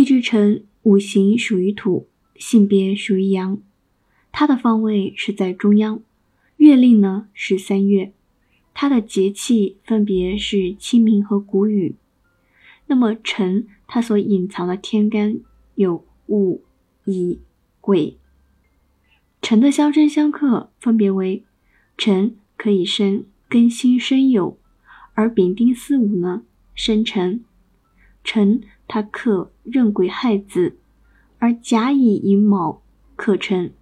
地支辰五行属于土，性别属于阳，它的方位是在中央，月令呢是三月，它的节气分别是清明和谷雨。那么辰它所隐藏的天干有戊、乙、癸。辰的相生相克分别为：辰可以生庚辛申酉，而丙丁巳午呢生辰。辰它克壬癸亥子，而甲乙寅卯克辰。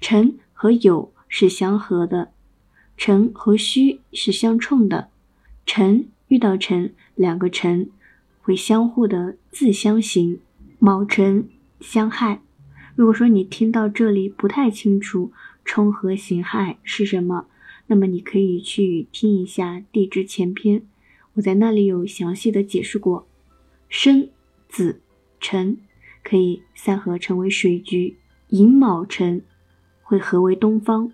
辰和酉是相合的，辰和戌是相冲的。辰遇到辰，两个辰会相互的自相刑，卯辰相害。如果说你听到这里不太清楚冲和刑害是什么，那么你可以去听一下地支前篇，我在那里有详细的解释过。申、子、辰可以三合成为水局，寅卯辰会合为东方。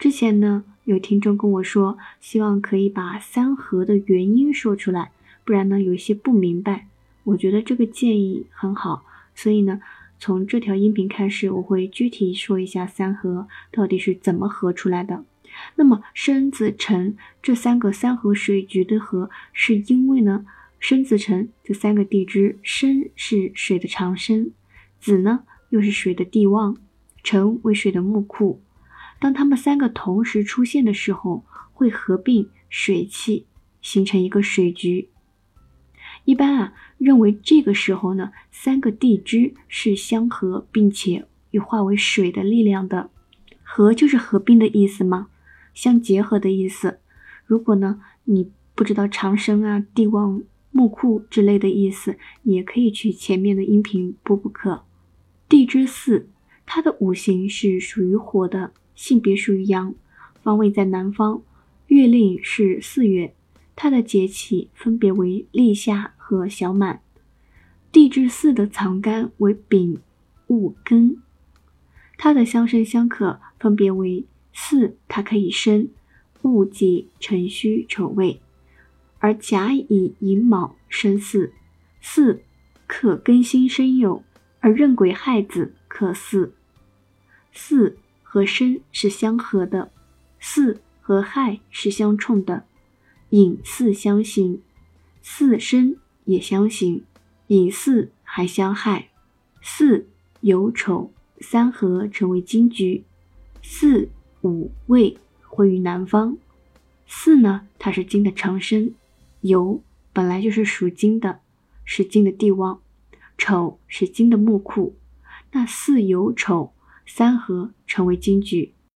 之前呢，有听众跟我说，希望可以把三合的原因说出来，不然呢有一些不明白。我觉得这个建议很好，所以呢。从这条音频开始，我会具体说一下三合到底是怎么合出来的。那么申子辰这三个三合水局的合，是因为呢，申子辰这三个地支，申是水的长生，子呢又是水的地旺，辰为水的木库。当它们三个同时出现的时候，会合并水气，形成一个水局。一般啊，认为这个时候呢，三个地支是相合，并且有化为水的力量的。合就是合并的意思吗？相结合的意思。如果呢，你不知道长生啊、地旺、木库之类的意思，也可以去前面的音频补补课。地支四，它的五行是属于火的，性别属于阳，方位在南方，月令是四月。它的节气分别为立夏和小满，地支四的藏干为丙、戊、庚，它的相生相克分别为巳，它可以生戊己辰戌丑未，而甲乙寅卯生巳，巳克庚辛申酉，而壬癸亥子克巳，巳和申是相合的，巳和亥是相冲的。寅巳相刑，巳申也相刑，寅巳还相害，巳酉丑三合成为金局，巳午未会于南方。巳呢，它是金的长生，酉本来就是属金的，是金的帝王，丑是金的木库，那巳酉丑三合成为金局，